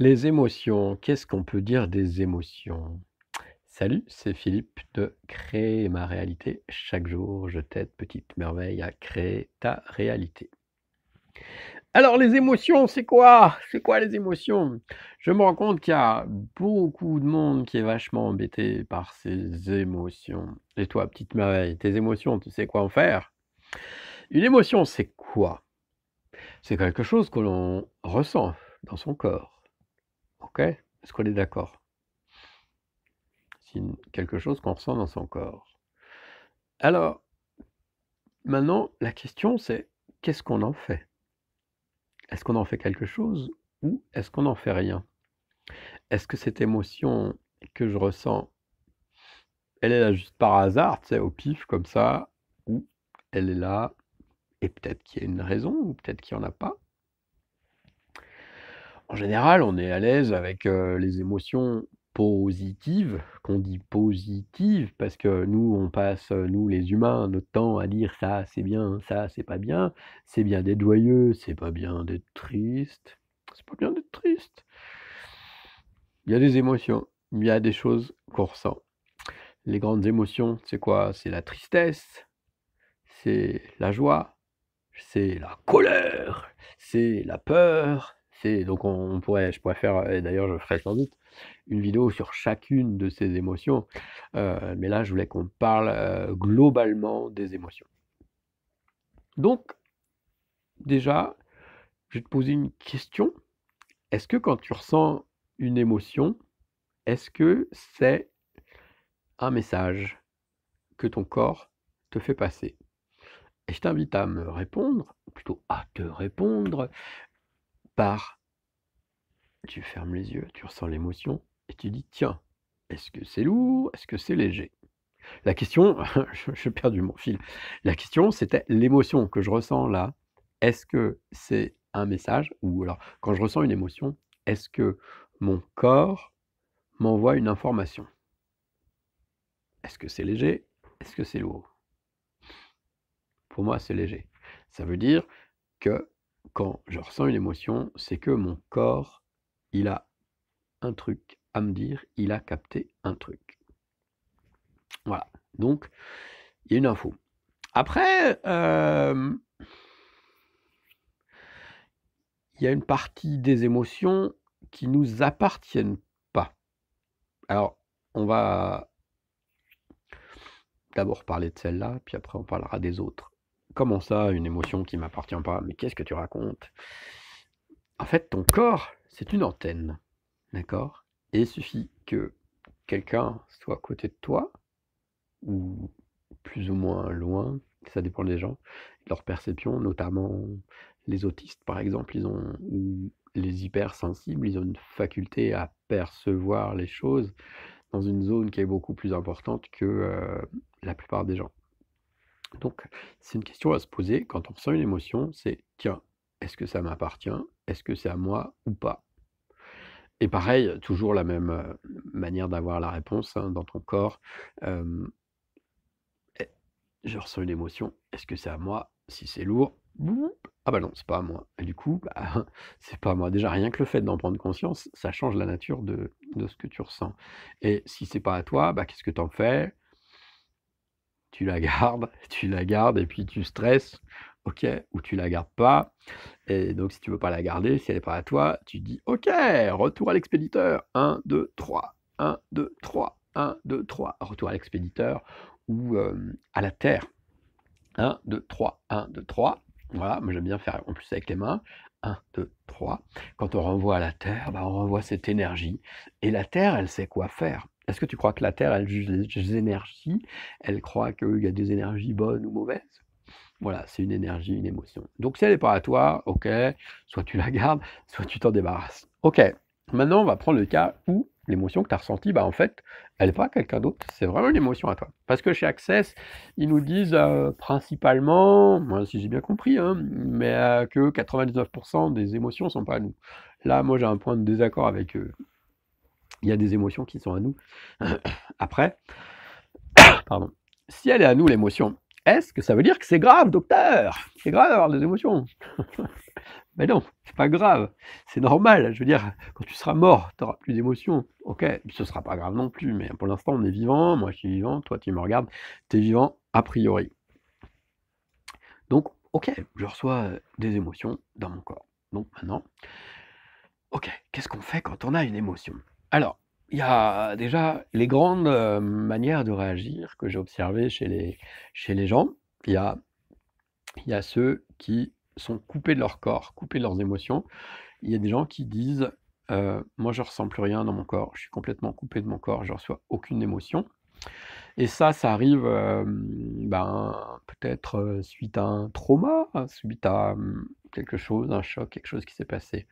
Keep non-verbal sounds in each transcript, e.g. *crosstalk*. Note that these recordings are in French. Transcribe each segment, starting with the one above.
Les émotions, qu'est-ce qu'on peut dire des émotions? Salut, c'est Philippe de Créer ma réalité. Chaque jour, je t'aide, petite merveille, à créer ta réalité. Alors, les émotions, c'est quoi? C'est quoi les émotions? Je me rends compte qu'il y a beaucoup de monde qui est vachement embêté par ces émotions. Et toi, petite merveille, tes émotions, tu sais quoi en faire? Une émotion, c'est quoi? C'est quelque chose que l'on ressent dans son corps. OK? Est-ce qu'on est d'accord? C'est quelque chose qu'on ressent dans son corps. Alors, maintenant, la question, c'est qu'est-ce qu'on en fait? Est-ce qu'on en fait quelque chose ou est-ce qu'on n'en fait rien? Est-ce que cette émotion que je ressens, elle est là juste par hasard, tu sais, au pif comme ça, ou elle est là et peut-être qu'il y a une raison ou peut-être qu'il n'y en a pas? En général, on est à l'aise avec les émotions positives, qu'on dit positives, parce que nous, on passe, nous les humains, notre temps à dire ça c'est bien, ça c'est pas bien, c'est bien d'être joyeux, c'est pas bien d'être triste, c'est pas bien d'être triste. Il y a des émotions, il y a des choses qu'on ressent. Les grandes émotions, c'est quoi? C'est la tristesse, c'est la joie, c'est la colère, c'est la peur, donc on, on pourrait, je pourrais faire, et d'ailleurs je ferai sans doute une vidéo sur chacune de ces émotions, euh, mais là je voulais qu'on parle euh, globalement des émotions. Donc déjà, je vais te poser une question. Est-ce que quand tu ressens une émotion, est-ce que c'est un message que ton corps te fait passer? Et je t'invite à me répondre, ou plutôt à te répondre, tu fermes les yeux, tu ressens l'émotion et tu dis tiens, est-ce que c'est lourd, est-ce que c'est léger? La question, *laughs* je- j'ai perdu mon fil. La question, c'était l'émotion que je ressens là. Est-ce que c'est un message? Ou alors quand je ressens une émotion, est-ce que mon corps m'envoie une information? Est-ce que c'est léger? Est-ce que c'est lourd? Pour moi, c'est léger. Ça veut dire que quand je ressens une émotion, c'est que mon corps, il a un truc à me dire, il a capté un truc. Voilà. Donc, il y a une info. Après, euh, il y a une partie des émotions qui nous appartiennent pas. Alors, on va d'abord parler de celle-là, puis après on parlera des autres. Comment ça, une émotion qui m'appartient pas? Mais qu'est-ce que tu racontes? En fait, ton corps, c'est une antenne, d'accord? Et il suffit que quelqu'un soit à côté de toi, ou plus ou moins loin, ça dépend des gens, leur perception, notamment les autistes par exemple, ils ont, ou les hypersensibles, ils ont une faculté à percevoir les choses dans une zone qui est beaucoup plus importante que euh, la plupart des gens. Donc, c'est une question à se poser quand on ressent une émotion, c'est tiens, est-ce que ça m'appartient? Est-ce que c'est à moi ou pas? Et pareil, toujours la même euh, manière d'avoir la réponse hein, dans ton corps. Eh, je ressens une émotion, est-ce que c'est à moi? Si c'est lourd, ah bah non, c'est pas à moi. Et du coup, bah, *laughs* c'est pas à moi. Déjà, rien que le fait d'en prendre conscience, ça change la nature de, de ce que tu ressens. Et si c'est pas à toi, bah, qu'est-ce que t'en fais? Tu la gardes, *laughs* tu la gardes et puis tu stresses, ok, ou tu la gardes pas. Et donc, si tu veux pas la garder, si elle n'est pas à toi, tu dis ok, retour à l'expéditeur. 1, 2, 3. 1, 2, 3. 1, 2, 3. Retour à l'expéditeur ou à la terre. 1, 2, 3. 1, 2, 3. Voilà, moi j'aime bien faire en plus avec les mains. 1, 2, 3. Quand on renvoie à la terre, bah, on renvoie cette énergie. Et la terre, elle sait quoi faire. Est-ce que tu crois que la terre, elle juge les énergies Elle croit qu'il y a des énergies bonnes ou mauvaises? Voilà, c'est une énergie, une émotion. Donc si elle n'est pas à toi, ok, soit tu la gardes, soit tu t'en débarrasses. Ok, maintenant on va prendre le cas où l'émotion que tu as ressentie, bah, en fait, elle n'est pas à quelqu'un d'autre, c'est vraiment une émotion à toi. Parce que chez Access, ils nous disent euh, principalement, si j'ai bien compris, hein, mais euh, que 99% des émotions ne sont pas à nous. Là, moi j'ai un point de désaccord avec eux. Il y a des émotions qui sont à nous. *coughs* Après, *coughs* pardon. Si elle est à nous, l'émotion, est-ce que ça veut dire que c'est grave, docteur? C'est grave d'avoir des émotions *laughs* Mais non, c'est pas grave. C'est normal. Je veux dire, quand tu seras mort, tu n'auras plus d'émotions. Ok, ce sera pas grave non plus. Mais pour l'instant, on est vivant. Moi, je suis vivant. Toi, tu me regardes. Tu es vivant a priori. Donc, ok, je reçois des émotions dans mon corps. Donc maintenant, ok, qu'est-ce qu'on fait quand on a une émotion? Alors, il y a déjà les grandes manières de réagir que j'ai observées chez les, chez les gens. Il y a, ceux qui sont coupés de leur corps, coupés de leurs émotions. Il y a des gens qui disent Moi, je ressens plus rien dans mon corps, je suis complètement coupé de mon corps, je ne reçois aucune émotion. Et ça, ça arrive ben, peut-être suite à un trauma, suite à quelque chose, un choc, quelque chose qui s'est passé.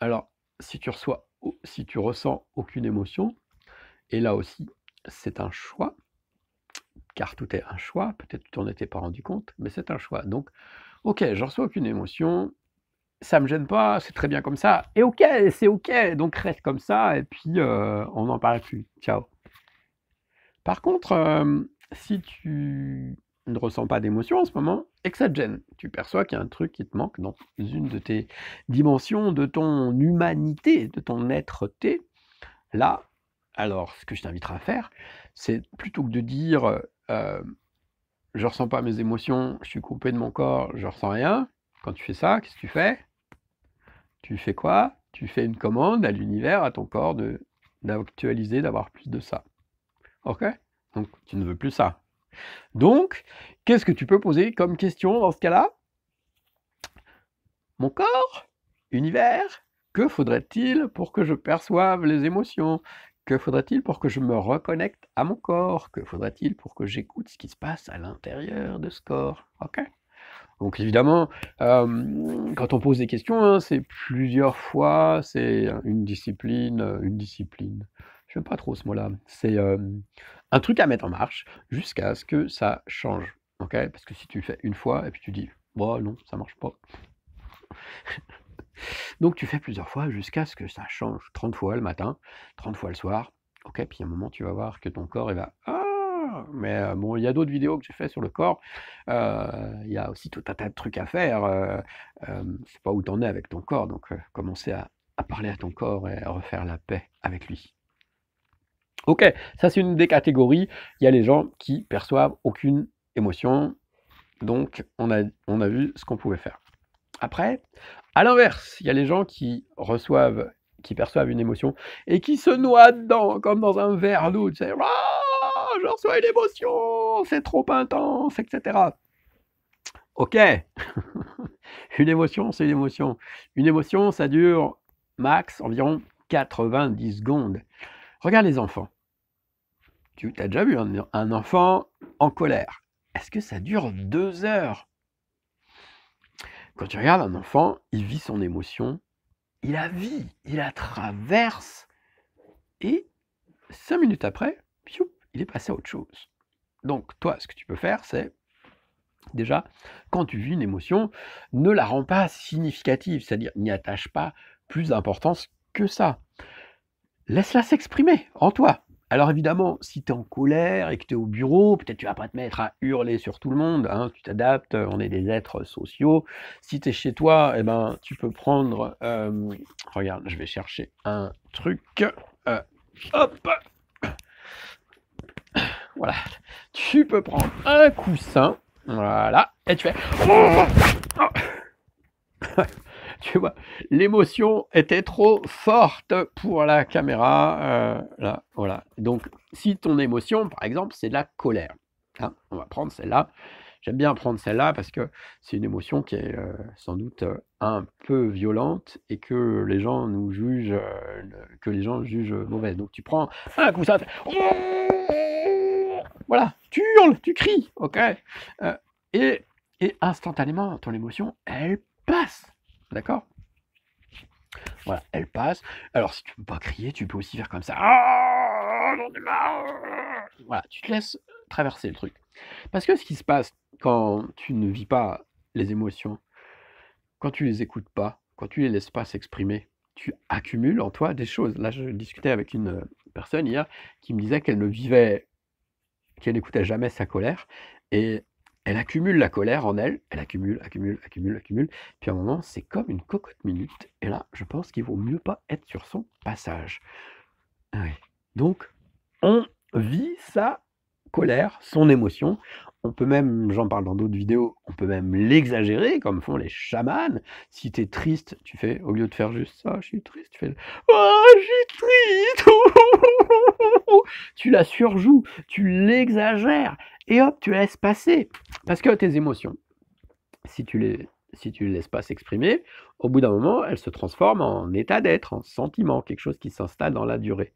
Alors, si tu reçois, si tu ressens aucune émotion, et là aussi, c'est un choix, car tout est un choix, peut-être tu t'en étais pas rendu compte, mais c'est un choix. Donc, ok, je reçois aucune émotion, ça me gêne pas, c'est très bien comme ça, et ok, c'est ok, donc reste comme ça, et puis on n'en parle plus. Ciao. Par contre, si tu ne ressens pas d'émotion en ce moment et que ça te gêne, tu perçois qu'il y a un truc qui te manque dans une de tes dimensions, de ton humanité, de ton être-té, là, alors ce que je t'inviterai à faire, c'est plutôt que de dire je ressens pas mes émotions, je suis coupé de mon corps, je ressens rien. Quand tu fais ça, qu'est-ce que tu fais? Tu fais quoi? Tu fais une commande à l'univers, à ton corps, de d'actualiser, d'avoir plus de ça. Ok? Donc, tu ne veux plus ça. Donc, qu'est-ce que tu peux poser comme question dans ce cas-là? Mon corps Univers Que faudrait-il pour que je perçoive les émotions? Que faudrait-il pour que je me reconnecte à mon corps? Que faudrait-il pour que j'écoute ce qui se passe à l'intérieur de ce corps? Ok? Donc évidemment, euh, quand on pose des questions, hein, c'est plusieurs fois, c'est une discipline, une discipline. Je n'aime pas trop ce mot-là. C'est un truc à mettre en marche jusqu'à ce que ça change. Parce que si tu le fais une fois et puis tu dis, bon, non, ça marche pas. *laughs* Donc tu fais plusieurs fois jusqu'à ce que ça change. 30 fois le matin, 30 fois le soir. Ok, puis à un moment, tu vas voir que ton corps, va. Ah Mais bon, il y a d'autres vidéos que j'ai fait sur le corps. il y a aussi tout un tas de trucs à faire. Euh, ne sais pas où tu en es avec ton corps. Donc, commencer à parler à ton corps et à refaire la paix avec lui. Ok, ça c'est une des catégories. Il y a les gens qui perçoivent aucune émotion. Donc on a, on a vu ce qu'on pouvait faire. Après, à l'inverse, il y a les gens qui reçoivent, qui perçoivent une émotion et qui se noient dedans, comme dans un verre d'eau. Tu sais, je reçois une émotion, c'est trop intense, etc. Ok, *laughs* une émotion, c'est une émotion. Une émotion, ça dure max environ 90 secondes. Regarde les enfants. Tu as déjà vu un, enfant en colère. Est-ce que ça dure deux heures? Quand tu regardes un enfant, il vit son émotion, il la vit, il la traverse, et cinq minutes après, il est passé à autre chose. Donc toi, ce que tu peux faire, c'est déjà, quand tu vis une émotion, ne la rends pas significative, c'est-à-dire n'y attache pas plus d'importance que ça laisse-la s'exprimer en toi. Alors évidemment, si tu es en colère et que tu es au bureau, peut-être tu vas pas te mettre à hurler sur tout le monde, hein, tu t'adaptes, on est des êtres sociaux. Si tu es chez toi, eh ben, tu peux prendre... Euh, regarde, je vais chercher un truc. Euh, hop Voilà. Tu peux prendre un coussin. Voilà. Et tu fais... tu vois, l'émotion était trop forte pour la caméra. Euh, là, voilà. Donc, si ton émotion, par exemple, c'est de la colère, hein, on va prendre celle-là. J'aime bien prendre celle-là parce que c'est une émotion qui est euh, sans doute euh, un peu violente et que les gens nous jugent mauvaise. Donc tu prends un coup ça, voilà, tu hurles, tu cries, ok, et, et instantanément ton émotion, elle passe. D'accord? Voilà, elle passe. Alors, si tu peux pas crier, tu peux aussi faire comme ça. Voilà, tu te laisses traverser le truc. Parce que ce qui se passe quand tu ne vis pas les émotions, quand tu les écoutes pas, quand tu les laisses pas s'exprimer, tu accumules en toi des choses. Là, je discutais avec une personne hier qui me disait qu'elle ne vivait, qu'elle n'écoutait jamais sa colère, et elle accumule la colère en elle, elle accumule, accumule, accumule, accumule, puis à un moment, c'est comme une cocotte minute, et là, je pense qu'il vaut mieux pas être sur son passage. Ah Donc, on vit sa colère, son émotion, on peut même, j'en parle dans d'autres vidéos, on peut même l'exagérer comme font les chamans. Si tu es triste, tu fais, au lieu de faire juste ça, je suis triste, tu fais, oh, je suis triste, tu la surjoues, tu l'exagères, et hop, tu la laisses passer. Parce que tes émotions, si tu les si tu ne laisses pas s'exprimer, au bout d'un moment, elle se transforme en état d'être, en sentiment, quelque chose qui s'installe dans la durée.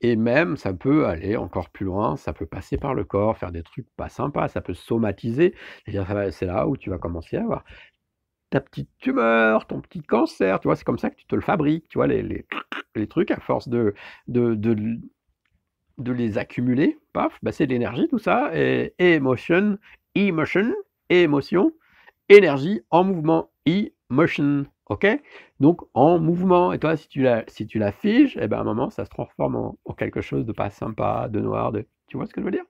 Et même, ça peut aller encore plus loin, ça peut passer par le corps, faire des trucs pas sympas, ça peut somatiser. C'est là où tu vas commencer à avoir ta petite tumeur, ton petit cancer, tu vois, c'est comme ça que tu te le fabriques, tu vois, les, les, trucs, à force de, de, de, les accumuler, paf, bah c'est de l'énergie, tout ça, et, et emotion, emotion, émotion, énergie en mouvement, e-motion, ok? Donc en mouvement, et toi, si tu la, si tu la figes, et eh ben, à un moment, ça se transforme en, quelque chose de pas sympa, de noir, de... Tu vois ce que je veux dire?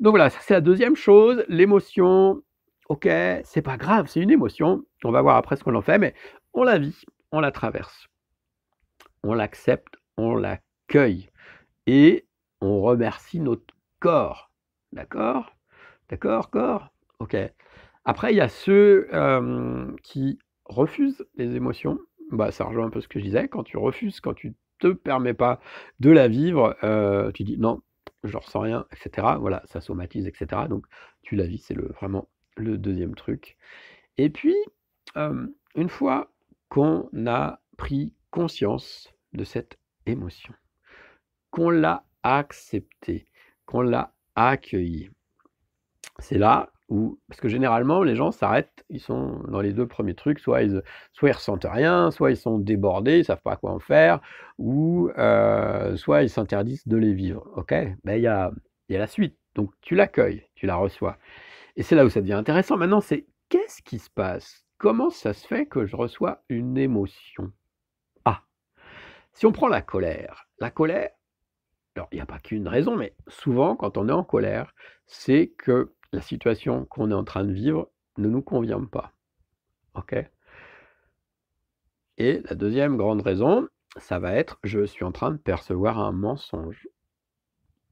Donc voilà, c'est la deuxième chose, l'émotion, ok, c'est pas grave, c'est une émotion, on va voir après ce qu'on en fait, mais on la vit, on la traverse, on l'accepte, on l'accueille, et on remercie notre corps, d'accord? D'accord, corps? Ok. Après, il y a ceux qui refusent les émotions. Bah, ça rejoint un peu ce que je disais. Quand tu refuses, quand tu te permets pas de la vivre, tu dis non, je ressens rien, etc. Voilà, ça somatise, etc. Donc tu la vis, c'est vraiment le deuxième truc. Et puis, une fois qu'on a pris conscience de cette émotion, qu'on l'a acceptée, qu'on l'a accueillie, c'est là parce que généralement, les gens s'arrêtent, ils sont dans les deux premiers trucs, soit ils, soit ils ressentent rien, soit ils sont débordés, ils savent pas quoi en faire, ou euh, soit ils s'interdisent de les vivre. Ok? Ben il y a, y a la suite. Donc tu l'accueilles, tu la reçois. Et c'est là où ça devient intéressant. Maintenant, c'est qu'est-ce qui se passe? Comment ça se fait que je reçois une émotion? Ah, si on prend la colère, la colère, alors il n'y a pas qu'une raison, mais souvent quand on est en colère, c'est que la situation qu'on est en train de vivre ne nous convient pas. OK? Et la deuxième grande raison, ça va être je suis en train de percevoir un mensonge.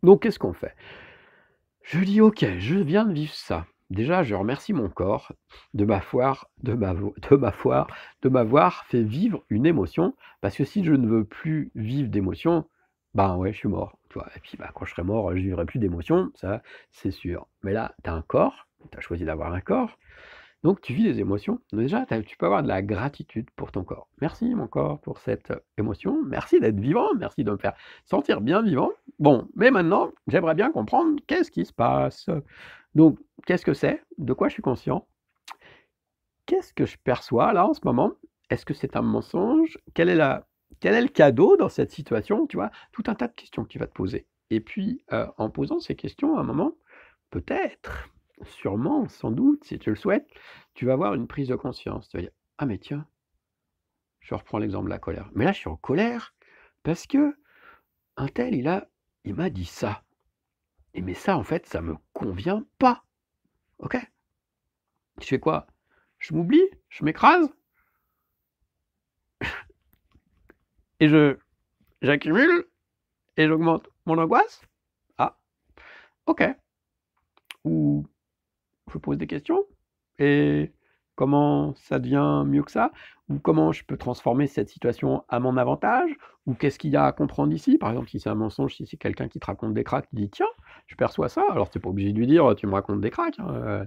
Donc qu'est-ce qu'on fait? Je dis OK, je viens de vivre ça. Déjà, je remercie mon corps de m'avoir de de m'avoir fait vivre une émotion parce que si je ne veux plus vivre d'émotion, ben ouais, je suis mort. Et puis bah, quand je serai mort, je vivrai plus d'émotions, ça c'est sûr. Mais là, tu as un corps, tu as choisi d'avoir un corps, donc tu vis des émotions. Déjà, tu peux avoir de la gratitude pour ton corps. Merci mon corps pour cette émotion, merci d'être vivant, merci de me faire sentir bien vivant. Bon, mais maintenant, j'aimerais bien comprendre qu'est-ce qui se passe. Donc, qu'est-ce que c'est? De quoi je suis conscient? Qu'est-ce que je perçois là en ce moment? Est-ce que c'est un mensonge? Quelle est la quel est le cadeau dans cette situation Tu vois, tout un tas de questions que tu vas te poser. Et puis, euh, en posant ces questions, à un moment, peut-être, sûrement, sans doute, si tu le souhaites, tu vas avoir une prise de conscience. Tu vas dire, ah mais tiens, je reprends l'exemple de la colère. Mais là, je suis en colère parce que un tel, il a, il m'a dit ça. Et mais ça, en fait, ça me convient pas. Ok? Je fais quoi? Je m'oublie? Je m'écrase? Et je j'accumule et j'augmente mon angoisse Ah, ok. Ou je pose des questions et comment ça devient mieux que ça? Ou comment je peux transformer cette situation à mon avantage, ou qu'est-ce qu'il y a à comprendre ici? Par exemple, si c'est un mensonge, si c'est quelqu'un qui te raconte des cracks, qui dit tiens, je perçois ça, alors tu n'es pas obligé de lui dire tu me racontes des cracks. Hein, euh,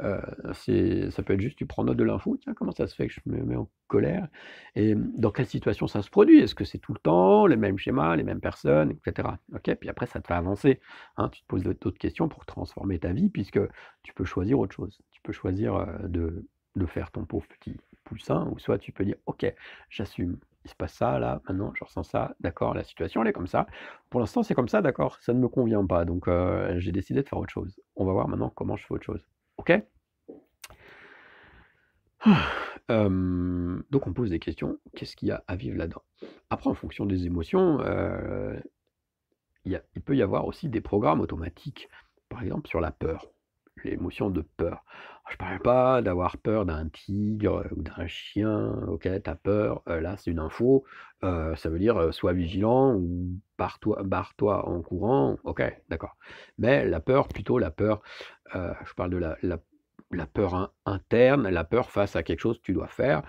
euh, ça peut être juste tu prends note de l'info, tiens, comment ça se fait que je me mets en colère, et dans quelle situation ça se produit, est-ce que c'est tout le temps, les mêmes schémas, les mêmes personnes, etc. Ok, puis après ça te fait avancer, hein, tu te poses d'autres questions pour transformer ta vie, puisque tu peux choisir autre chose, tu peux choisir euh, de, de faire ton pauvre petit ou soit tu peux dire, ok, j'assume, il se passe ça là, maintenant je ressens ça, d'accord, la situation elle est comme ça. Pour l'instant c'est comme ça, d'accord, ça ne me convient pas, donc euh, j'ai décidé de faire autre chose. On va voir maintenant comment je fais autre chose. Ok? *sighs* Donc on pose des questions, qu'est-ce qu'il y a à vivre là-dedans? Après, en fonction des émotions, euh, il, il, peut y avoir aussi des programmes automatiques, par exemple sur la peur. L'émotion de peur. Je parle pas d'avoir peur d'un tigre ou d'un chien, OK, tu as peur, heu, là, c'est une info, ça veut dire, sois vigilant ou barre-toi barre-toi en courant, OK, d'accord. Mais la peur, plutôt la peur, je parle de la la la peur in interne, la peur face à quelque chose que tu dois faire,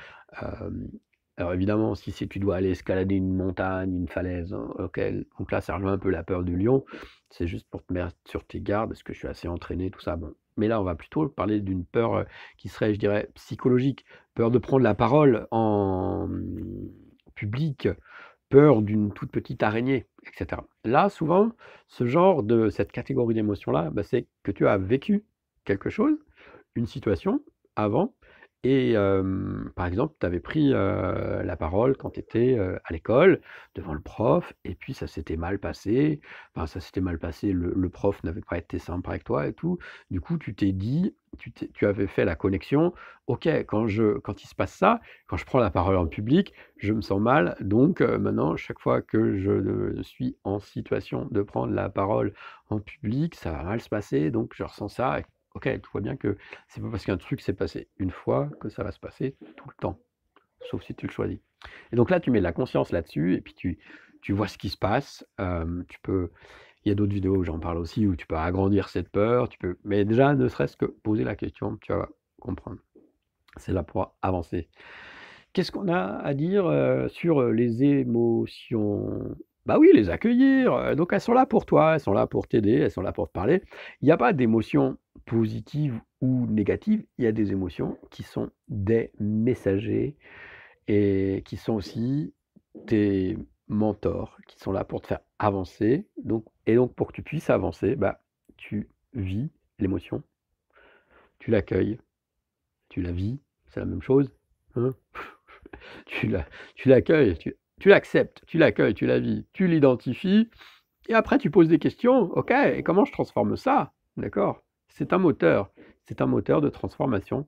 alors évidemment, si tu dois aller escalader une montagne, une falaise, hein, OK, donc là, ça rejoint un peu la peur du lion, c'est juste pour te mettre sur tes gardes, parce que je suis assez entraîné, tout ça, bon. Mais là, on va plutôt parler d'une peur, heu, qui serait, je dirais, psychologique. Peur de prendre la parole en, mmh, public, peur d'une toute petite araignée, et cetera. Là, souvent, ce genre de cette catégorie d'émotions-là, bah, c'est que tu as vécu quelque chose, une situation avant et par exemple, tu avais pris, la parole quand tu étais, à l'école, devant le prof et puis ça s'était mal passé. Enfin, ça s'était mal passé, le prof n'avait pas été sympa avec toi et tout. Du coup, tu t'es dit, tu avais fait la connexion: «OK, quand il se passe ça, quand je prends la parole en public, je me sens mal, donc maintenant, chaque fois que je, suis en situation de prendre la parole en public, ça va mal se passer, donc je ressens ça OK, tu vois bien que c'est pas parce qu'un truc s'est passé une fois que ça va se passer tout le temps, sauf si tu le choisis. Et donc là, tu mets de la conscience là-dessus et puis tu tu vois ce qui se passe, tu peux il y a d'autres vidéos où j'en parle aussi, où tu peux agrandir cette peur, tu peux mais déjà, ne serait-ce que poser la question, tu vas comprendre. C'est là pour avancer. Qu'est-ce qu'on a à dire, heu, sur, heu, les émotions? Bah oui, les accueillir, heu, donc elles sont là pour toi, elles sont là pour t'aider, elles sont là pour te parler. Il y a pas d'émotions positives ou négatives, il y a des émotions qui sont des messagers et qui sont aussi tes mentors, qui sont là pour te faire avancer, donc et donc pour que tu puisses avancer, bah, tu vis l'émotion, tu l'accueilles, tu la vis, c'est la même chose, hein? *laughs* Tu la tu l'accueilles, tu tu l'acceptes, tu l'accueilles, tu la vis, tu l'identifies et après tu poses des questions. OK, et comment je transforme ça? D'accord? C'est un moteur, c'est un moteur de transformation.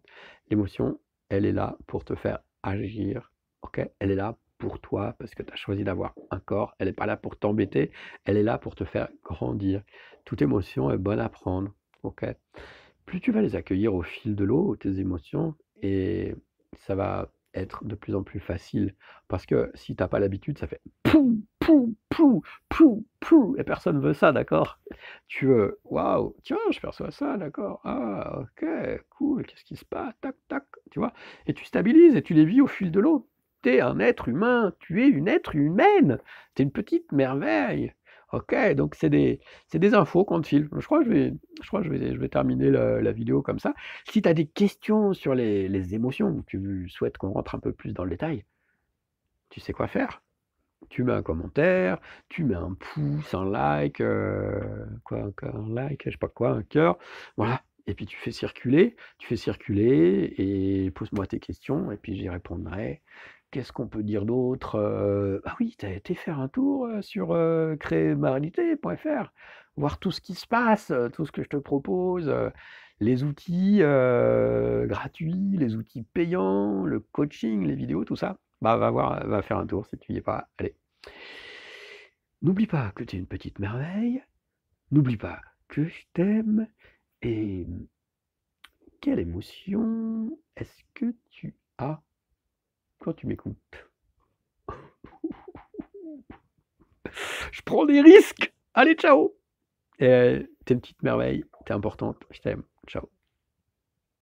L'émotion, elle est là pour te faire agir. OK? Elle est là pour toi parce que tu as choisi d'avoir un corps. Elle est pas là pour t'embêter, elle est là pour te faire grandir. Toute émotion est bonne à prendre. OK? Plus tu vas les accueillir au fil de l'eau, tes émotions, et ça va être de plus en plus facile. Parce que si tu as pas l'habitude, ça fait pou, pou, pou, pou, pou, et personne veut ça, d'accord? Tu veux, waouh, tiens, je perçois ça, d'accord. Ah, OK, cool, qu'est-ce qui se passe? Tac, tac, tu vois? Et tu stabilises et tu les vis au fil de l'eau. Tu es un être humain, tu es une être humaine, tu es une petite merveille. OK, donc c'est des infos qu'on te file. Je crois que je vais terminer la vidéo comme ça. Si tu as des questions sur les les émotions tu souhaites qu'on rentre un peu plus dans le détail, tu sais quoi faire. Tu mets un commentaire, tu mets un pouce, un like, heu, quoi? Un like, je sais pas quoi, un cœur, voilà et puis tu fais circuler, tu fais circuler et pose-moi tes questions et puis j'y répondrai. Qu'est-ce qu'on peut dire d'autre? Ah oui, tu as été faire un tour, sur, créer-ma-réalité.fr? Voir tout ce qui se passe, tout ce que je te propose, les outils, gratuits, les outils payants, le coaching, les vidéos, tout ça. Bah, va voir, va faire un tour si tu y es pas allé. N'oublie pas que tu es une petite merveille, n'oublie pas que je t'aime et quelle émotion est-ce que tu as quand tu m'écoutes? *laughs* Je prends des risques! Allez, ciao! Et tu es une petite merveille, tu es importante, je t'aime. Ciao.